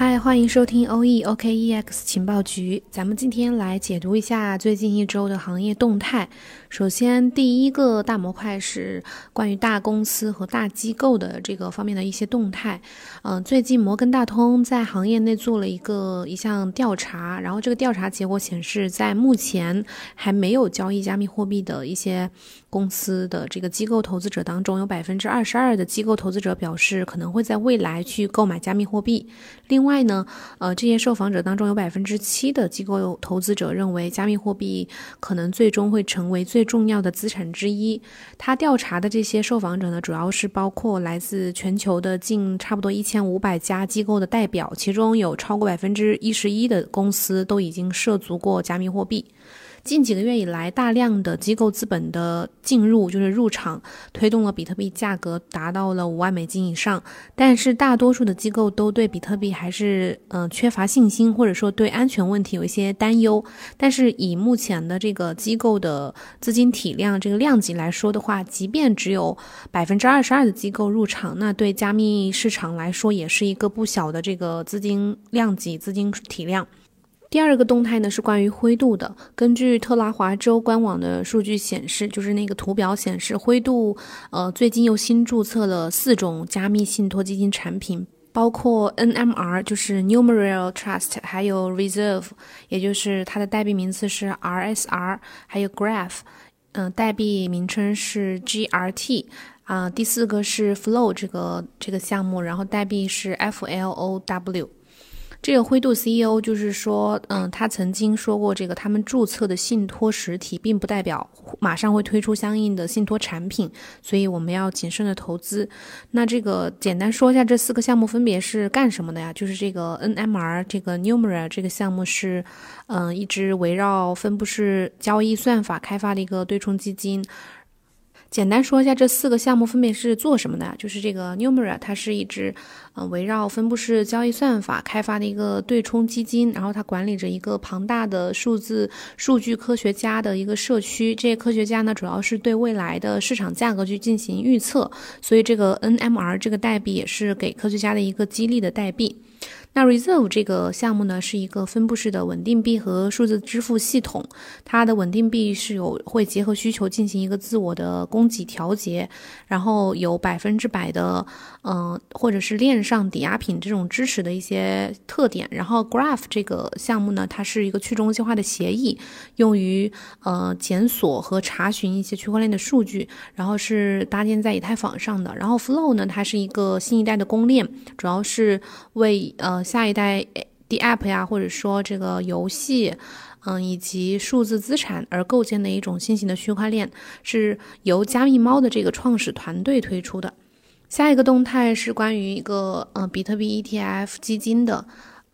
嗨，欢迎收听 OE OKEX 情报局。咱们今天来解读一下最近一周的行业动态。首先，第一个大模块是关于大公司和大机构的这个方面的一些动态。嗯，最近摩根大通在行业内做了一个一项调查，然后这个调查结果显示，在目前还没有交易加密货币的一些公司的这个机构投资者当中，有百分之二十二的机构投资者表示可能会在未来去购买加密货币。另外呢，呃，这些受访者当中有百分之七的机构投资者认为加密货币可能最终会成为最重要的资产之一。他调查的这些受访者呢，主要是包括来自全球的近差不多一千五百家机构的代表，其中有超过百分之一十一的公司都已经涉足过加密货币。近几个月以来，大量的机构资本的进入，就是入场，推动了比特币价格达到了五万美金以上。但是，大多数的机构都对比特币还是嗯缺乏信心，或者说对安全问题有一些担忧。但是，以目前的这个机构的资金体量这个量级来说的话，即便只有百分之二十二的机构入场，那对加密市场来说也是一个不小的这个资金量级、资金体量。第二个动态呢是关于灰度的。根据特拉华州官网的数据显示，就是那个图表显示，灰度呃最近又新注册了四种加密信托基金产品，包括 NMR，就是 Numerial Trust，还有 Reserve，也就是它的代币名字是 RSR，还有 Graph，嗯，代币名称是 GRT，啊，第四个是 Flow 这个这个项目，然后代币是 FLOW。这个灰度 CEO 就是说，嗯，他曾经说过，这个他们注册的信托实体，并不代表马上会推出相应的信托产品，所以我们要谨慎的投资。那这个简单说一下，这四个项目分别是干什么的呀？就是这个 NMR 这个 Numera 这个项目是，嗯，一支围绕分布式交易算法开发的一个对冲基金。简单说一下，这四个项目分别是做什么的？就是这个 Numera，它是一支，嗯，围绕分布式交易算法开发的一个对冲基金，然后它管理着一个庞大的数字数据科学家的一个社区。这些科学家呢，主要是对未来的市场价格去进行预测，所以这个 NMR 这个代币也是给科学家的一个激励的代币。那 Reserve 这个项目呢，是一个分布式的稳定币和数字支付系统。它的稳定币是有会结合需求进行一个自我的供给调节，然后有百分之百的嗯或者是链上抵押品这种支持的一些特点。然后 Graph 这个项目呢，它是一个去中心化的协议，用于呃检索和查询一些区块链的数据，然后是搭建在以太坊上的。然后 Flow 呢，它是一个新一代的公链，主要是为呃。下一代 DApp 呀，或者说这个游戏，嗯，以及数字资产而构建的一种新型的区块链，是由加密猫的这个创始团队推出的。下一个动态是关于一个呃比特币 ETF 基金的。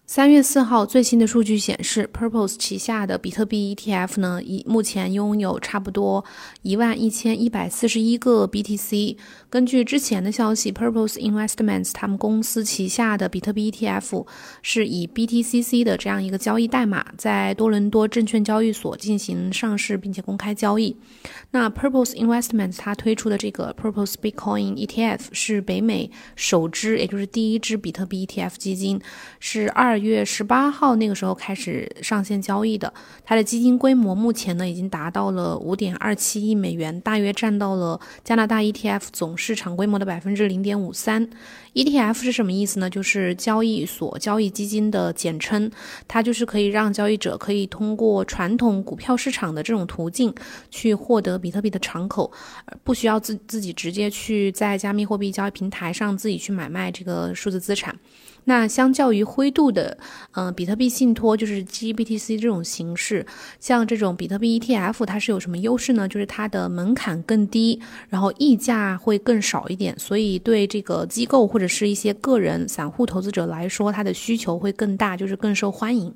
三月四号，最新的数据显示，Purpose 旗下的比特币 ETF 呢，已目前拥有差不多一万一千一百四十一个 BTC。根据之前的消息，Purpose Investments 他们公司旗下的比特币 ETF 是以 BTCC 的这样一个交易代码，在多伦多证券交易所进行上市并且公开交易。那 Purpose Investments 它推出的这个 Purpose Bitcoin ETF 是北美首支，也就是第一支比特币 ETF 基金，是二。二月十八号那个时候开始上线交易的，它的基金规模目前呢已经达到了五点二七亿美元，大约占到了加拿大 ETF 总市场规模的百分之零点五三。ETF 是什么意思呢？就是交易所交易基金的简称，它就是可以让交易者可以通过传统股票市场的这种途径去获得比特币的敞口，不需要自自己直接去在加密货币交易平台上自己去买卖这个数字资产。那相较于灰度的，嗯，比特币信托就是 GBTC 这种形式，像这种比特币 ETF，它是有什么优势呢？就是它的门槛更低，然后溢价会更少一点，所以对这个机构或者是一些个人散户投资者来说，它的需求会更大，就是更受欢迎。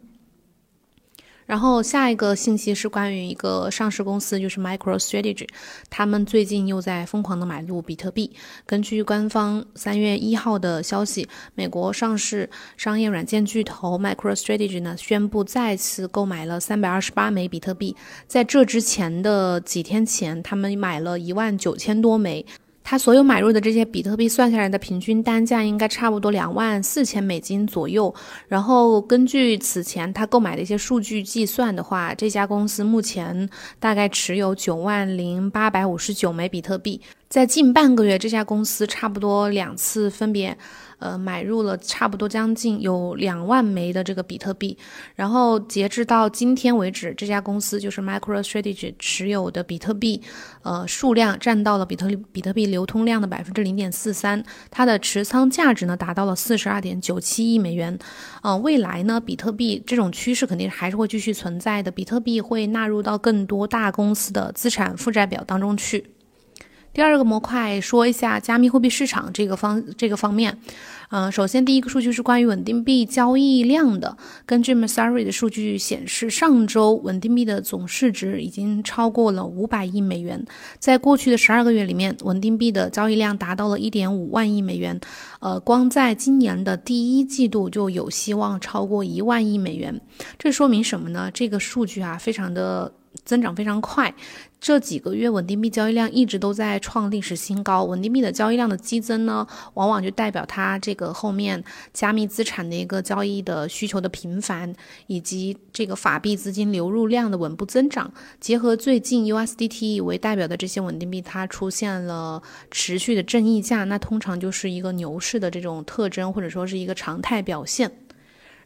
然后下一个信息是关于一个上市公司，就是 MicroStrategy，他们最近又在疯狂的买入比特币。根据官方三月一号的消息，美国上市商业软件巨头 MicroStrategy 呢宣布再次购买了三百二十八枚比特币。在这之前的几天前，他们买了一万九千多枚。他所有买入的这些比特币算下来的平均单价应该差不多两万四千美金左右。然后根据此前他购买的一些数据计算的话，这家公司目前大概持有九万零八百五十九枚比特币。在近半个月，这家公司差不多两次分别。呃，买入了差不多将近有两万枚的这个比特币，然后截至到今天为止，这家公司就是 MicroStrategy 持有的比特币，呃，数量占到了比特比特币流通量的百分之零点四三，它的持仓价值呢达到了四十二点九七亿美元。呃，未来呢，比特币这种趋势肯定还是会继续存在的，比特币会纳入到更多大公司的资产负债表当中去。第二个模块说一下加密货币市场这个方这个方面，嗯，首先第一个数据是关于稳定币交易量的。根据 Messari 的数据显示，上周稳定币的总市值已经超过了五百亿美元。在过去的十二个月里面，稳定币的交易量达到了一点五万亿美元。呃，光在今年的第一季度就有希望超过一万亿美元。这说明什么呢？这个数据啊，非常的。增长非常快，这几个月稳定币交易量一直都在创历史新高。稳定币的交易量的激增呢，往往就代表它这个后面加密资产的一个交易的需求的频繁，以及这个法币资金流入量的稳步增长。结合最近 USDT 为代表的这些稳定币，它出现了持续的正溢价，那通常就是一个牛市的这种特征，或者说是一个常态表现。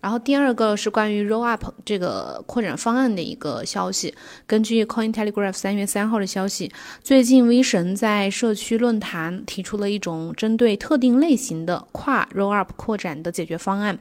然后第二个是关于 Rollup 这个扩展方案的一个消息。根据 Cointelegraph 三月三号的消息，最近 V 神在社区论坛提出了一种针对特定类型的跨 Rollup 扩展的解决方案，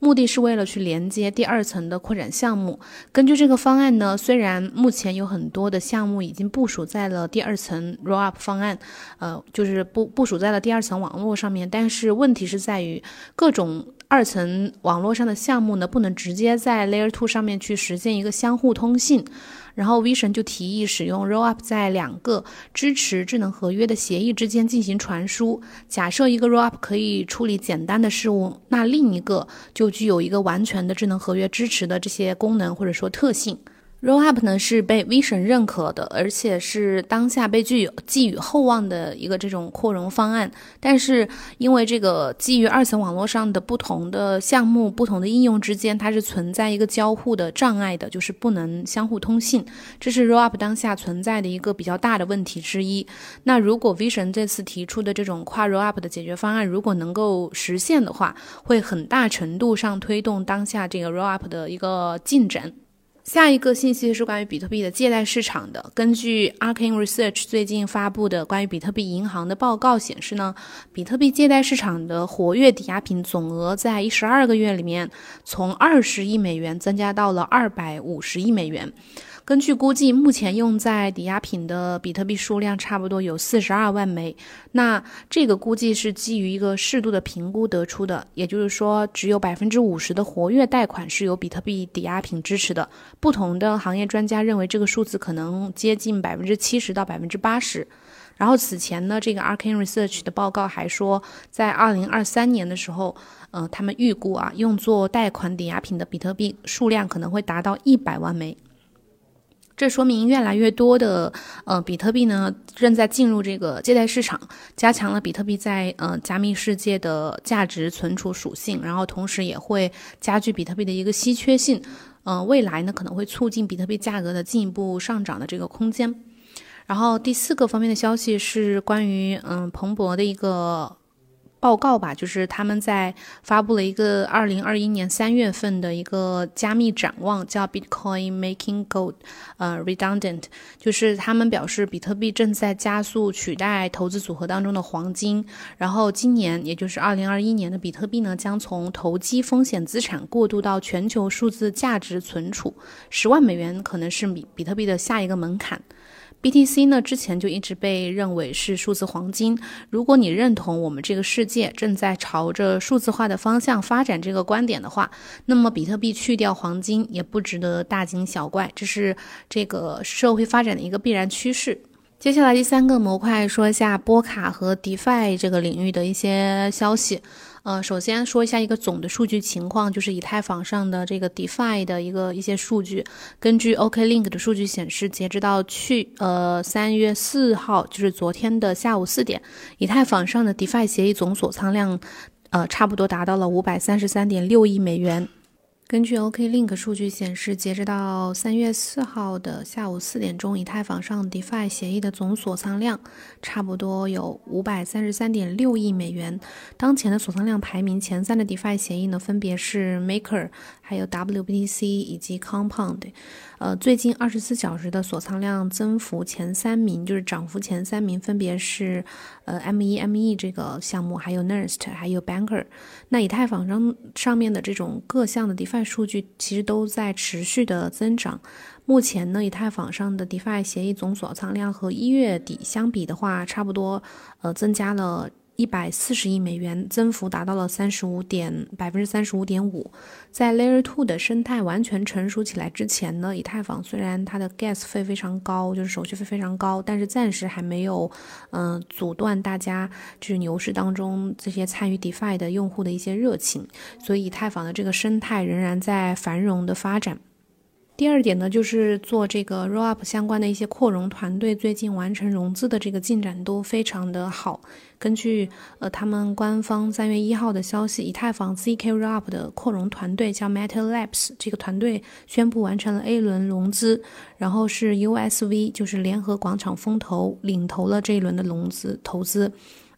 目的是为了去连接第二层的扩展项目。根据这个方案呢，虽然目前有很多的项目已经部署在了第二层 Rollup 方案，呃，就是部部署在了第二层网络上面，但是问题是在于各种。二层网络上的项目呢，不能直接在 Layer Two 上面去实现一个相互通信。然后 Vision 就提议使用 Rollup 在两个支持智能合约的协议之间进行传输。假设一个 Rollup 可以处理简单的事务，那另一个就具有一个完全的智能合约支持的这些功能或者说特性。Rollup 呢是被 Vision 认可的，而且是当下被具有寄予厚望的一个这种扩容方案。但是因为这个基于二层网络上的不同的项目、不同的应用之间，它是存在一个交互的障碍的，就是不能相互通信。这是 Rollup 当下存在的一个比较大的问题之一。那如果 Vision 这次提出的这种跨 Rollup 的解决方案如果能够实现的话，会很大程度上推动当下这个 Rollup 的一个进展。下一个信息是关于比特币的借贷市场的。根据 Arcane Research 最近发布的关于比特币银行的报告显示呢，比特币借贷市场的活跃抵押品总额在一十二个月里面，从二十亿美元增加到了二百五十亿美元。根据估计，目前用在抵押品的比特币数量差不多有四十二万枚。那这个估计是基于一个适度的评估得出的，也就是说，只有百分之五十的活跃贷款是由比特币抵押品支持的。不同的行业专家认为，这个数字可能接近百分之七十到百分之八十。然后此前呢，这个 Arcane Research 的报告还说，在二零二三年的时候，呃，他们预估啊，用作贷款抵押品的比特币数量可能会达到一百万枚。这说明越来越多的呃比特币呢正在进入这个借贷市场，加强了比特币在呃加密世界的价值存储属性，然后同时也会加剧比特币的一个稀缺性，嗯，未来呢可能会促进比特币价格的进一步上涨的这个空间。然后第四个方面的消息是关于嗯彭博的一个。报告吧，就是他们在发布了一个二零二一年三月份的一个加密展望，叫 Bitcoin Making Gold，呃，Redundant，就是他们表示比特币正在加速取代投资组合当中的黄金，然后今年也就是二零二一年的比特币呢，将从投机风险资产过渡到全球数字价值存储，十万美元可能是比比特币的下一个门槛。BTC 呢，之前就一直被认为是数字黄金。如果你认同我们这个世界正在朝着数字化的方向发展这个观点的话，那么比特币去掉黄金也不值得大惊小怪，这是这个社会发展的一个必然趋势。接下来第三个模块说一下波卡和 DeFi 这个领域的一些消息。呃，首先说一下一个总的数据情况，就是以太坊上的这个 DeFi 的一个一些数据。根据 OKLink 的数据显示，截止到去呃三月四号，就是昨天的下午四点，以太坊上的 DeFi 协议总锁仓量，呃，差不多达到了五百三十三点六亿美元。根据 OKLink 数据显示，截止到三月四号的下午四点钟，以太坊上 DeFi 协议的总锁仓量差不多有五百三十三点六亿美元。当前的锁仓量排名前三的 DeFi 协议呢，分别是 Maker、还有 WBTC 以及 Compound。呃，最近二十四小时的锁仓量增幅前三名，就是涨幅前三名，分别是呃 M1、ME 这个项目，还有 Nest，还有 Banker。那以太坊上上面的这种各项的 DeFi 数据其实都在持续的增长。目前呢，以太坊上的 DeFi 协议总锁仓量和一月底相比的话，差不多呃增加了。一百四十亿美元，增幅达到了三十五点百分之三十五点五。在 Layer Two 的生态完全成熟起来之前呢，以太坊虽然它的 Gas 费非常高，就是手续费非常高，但是暂时还没有，嗯，阻断大家就是牛市当中这些参与 DeFi 的用户的一些热情，所以以太坊的这个生态仍然在繁荣的发展。第二点呢，就是做这个 Rollup 相关的一些扩容团队，最近完成融资的这个进展都非常的好。根据呃他们官方三月一号的消息，以太坊 zk Ro Up 的扩容团队叫 Metal Labs，这个团队宣布完成了 A 轮融资，然后是 USV，就是联合广场风投领投了这一轮的融资投资。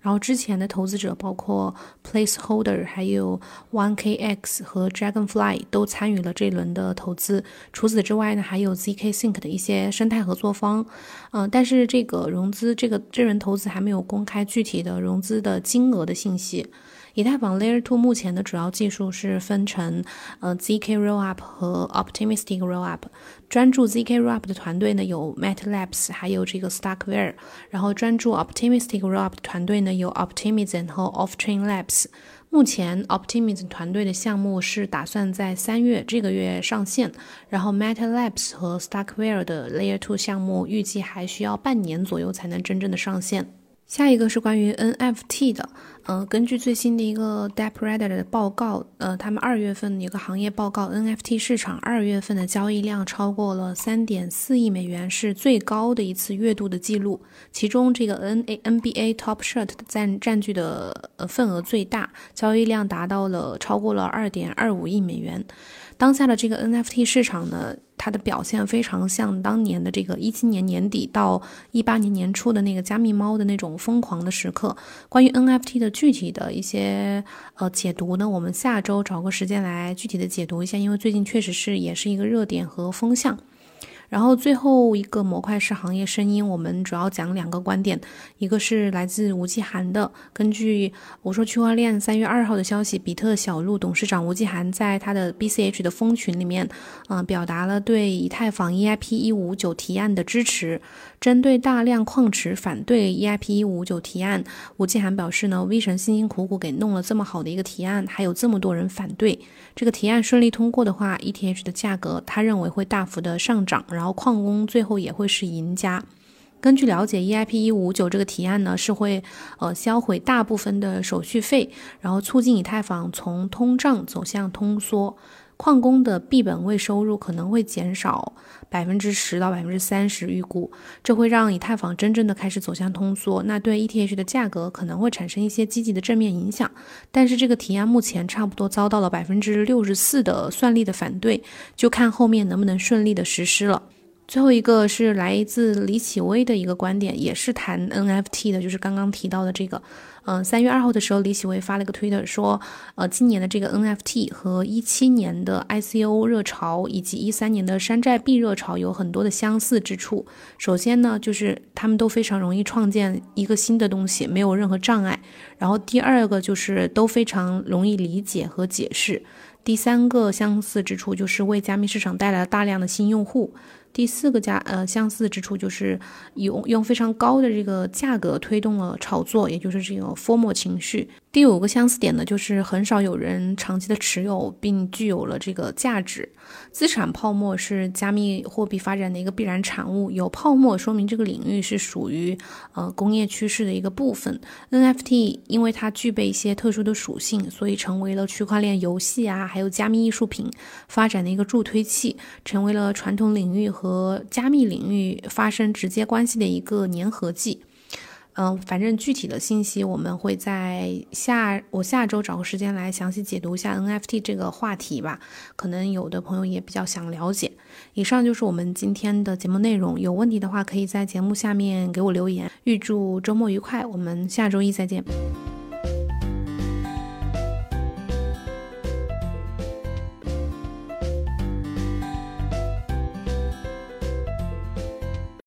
然后之前的投资者包括 Placeholder，还有 OneKX 和 Dragonfly 都参与了这轮的投资。除此之外呢，还有 zk Sync 的一些生态合作方。嗯，但是这个融资，这个这轮投资还没有公开具体的融资的金额的信息。以太坊 Layer Two 目前的主要技术是分成呃 zk Rollup 和 Optimistic Rollup。专注 zk Rollup 的团队呢有 MetaLabs，还有这个 Starkware。然后专注 Optimistic Rollup 的团队呢有 Optimism 和 Offchain Labs。目前 Optimism 团队的项目是打算在三月这个月上线，然后 MetaLabs 和 Starkware 的 Layer Two 项目预计还需要半年左右才能真正的上线。下一个是关于 NFT 的，呃，根据最新的一个 DeppRadar 的报告，呃，他们二月份的一个行业报告，NFT 市场二月份的交易量超过了三点四亿美元，是最高的一次月度的记录。其中这个 N A N B A Top Shirt 占占据的呃份额最大，交易量达到了超过了二点二五亿美元。当下的这个 NFT 市场呢，它的表现非常像当年的这个一七年年底到一八年年初的那个加密猫的那种疯狂的时刻。关于 NFT 的具体的一些呃解读呢，我们下周找个时间来具体的解读一下，因为最近确实是也是一个热点和风向。然后最后一个模块是行业声音，我们主要讲两个观点，一个是来自吴继涵的，根据我说区块链三月二号的消息，比特小路董事长吴继涵在他的 BCH 的蜂群里面，嗯，表达了对以太坊 EIP 一五九提案的支持。针对大量矿池反对 EIP 一五九提案，吴继涵表示呢，V 神辛辛苦苦给弄了这么好的一个提案，还有这么多人反对，这个提案顺利通过的话，ETH 的价格他认为会大幅的上涨。然后矿工最后也会是赢家。根据了解，EIP 一五九这个提案呢，是会呃销毁大部分的手续费，然后促进以太坊从通胀走向通缩。矿工的币本位收入可能会减少百分之十到百分之三十，预估这会让以太坊真正的开始走向通缩。那对 ETH 的价格可能会产生一些积极的正面影响。但是这个提案目前差不多遭到了百分之六十四的算力的反对，就看后面能不能顺利的实施了。最后一个是来自李启威的一个观点，也是谈 NFT 的，就是刚刚提到的这个。嗯，三月二号的时候，李启威发了一个推特说，呃，今年的这个 NFT 和一七年的 ICO 热潮以及一三年的山寨币热潮有很多的相似之处。首先呢，就是他们都非常容易创建一个新的东西，没有任何障碍。然后第二个就是都非常容易理解和解释。第三个相似之处就是为加密市场带来了大量的新用户。第四个加呃相似之处就是用用非常高的这个价格推动了炒作，也就是这个 formal 情绪。第五个相似点呢，就是很少有人长期的持有并具有了这个价值。资产泡沫是加密货币发展的一个必然产物，有泡沫说明这个领域是属于呃工业趋势的一个部分。NFT 因为它具备一些特殊的属性，所以成为了区块链游戏啊，还有加密艺术品发展的一个助推器，成为了传统领域和加密领域发生直接关系的一个粘合剂。嗯，反正具体的信息我们会在下我下周找个时间来详细解读一下 NFT 这个话题吧。可能有的朋友也比较想了解。以上就是我们今天的节目内容，有问题的话可以在节目下面给我留言。预祝周末愉快，我们下周一再见。